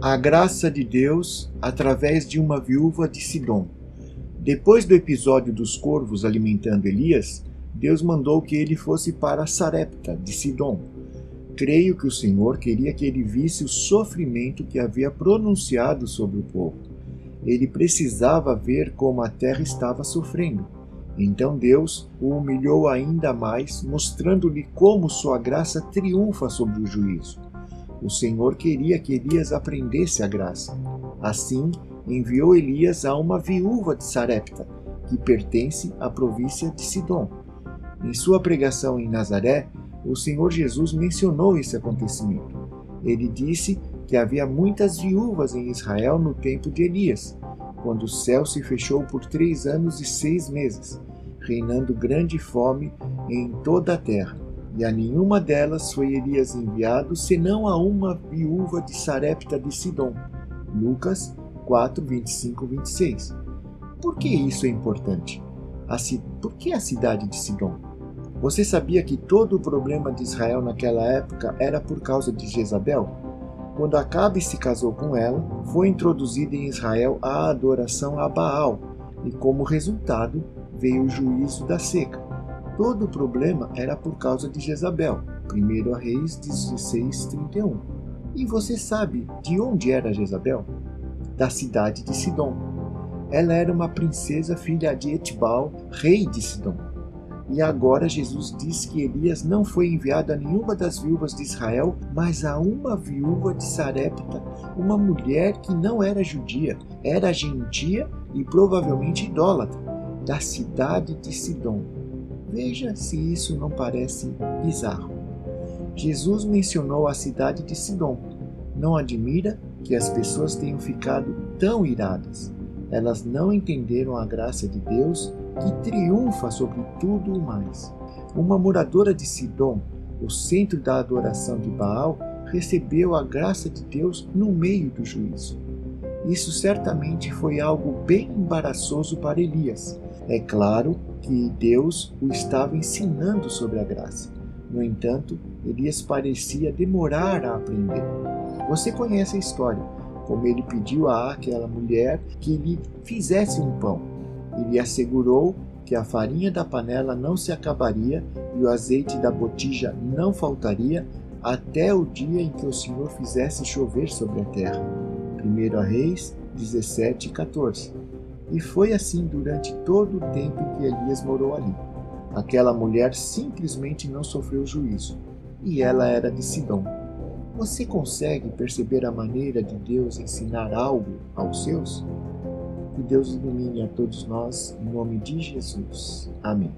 A graça de Deus através de uma viúva de Sidom. Depois do episódio dos corvos alimentando Elias, Deus mandou que ele fosse para Sarepta de Sidom. Creio que o Senhor queria que ele visse o sofrimento que havia pronunciado sobre o povo. Ele precisava ver como a terra estava sofrendo. Então Deus o humilhou ainda mais, mostrando-lhe como sua graça triunfa sobre o juízo. O Senhor queria que Elias aprendesse a graça. Assim, enviou Elias a uma viúva de Sarepta, que pertence à província de Sidom. Em sua pregação em Nazaré, o Senhor Jesus mencionou esse acontecimento. Ele disse que havia muitas viúvas em Israel no tempo de Elias, quando o céu se fechou por três anos e seis meses, reinando grande fome em toda a terra e a nenhuma delas foi Elias enviado, senão a uma viúva de Sarepta de Sidom. Lucas 4, 25, 26. Por que isso é importante? Por que a cidade de Sidom? Você sabia que todo o problema de Israel naquela época era por causa de Jezabel? Quando Acabe se casou com ela, foi introduzida em Israel a adoração a Baal, e como resultado veio o juízo da seca. Todo o problema era por causa de Jezabel. 1 Reis 16, 31. E você sabe de onde era Jezabel? Da cidade de Sidom. Ela era uma princesa filha de Etbal, rei de Sidom. E agora Jesus diz que Elias não foi enviado a nenhuma das viúvas de Israel, mas a uma viúva de Sarepta, uma mulher que não era judia, era gentia e provavelmente idólatra, da cidade de Sidom. Veja se isso não parece bizarro. Jesus mencionou a cidade de Sidom. Não admira que as pessoas tenham ficado tão iradas. Elas não entenderam a graça de Deus que triunfa sobre tudo o mais. Uma moradora de Sidom, o centro da adoração de Baal, recebeu a graça de Deus no meio do juízo. Isso certamente foi algo bem embaraçoso para Elias. É claro que Deus o estava ensinando sobre a graça. No entanto, Elias parecia demorar a aprender. Você conhece a história, como ele pediu a aquela mulher que lhe fizesse um pão. Ele assegurou que a farinha da panela não se acabaria e o azeite da botija não faltaria até o dia em que o Senhor fizesse chover sobre a terra. 1 Reis 17, 14. E foi assim durante todo o tempo em que Elias morou ali. Aquela mulher simplesmente não sofreu juízo, e ela era de Sidom. Você consegue perceber a maneira de Deus ensinar algo aos seus? Que Deus ilumine a todos nós, em nome de Jesus. Amém.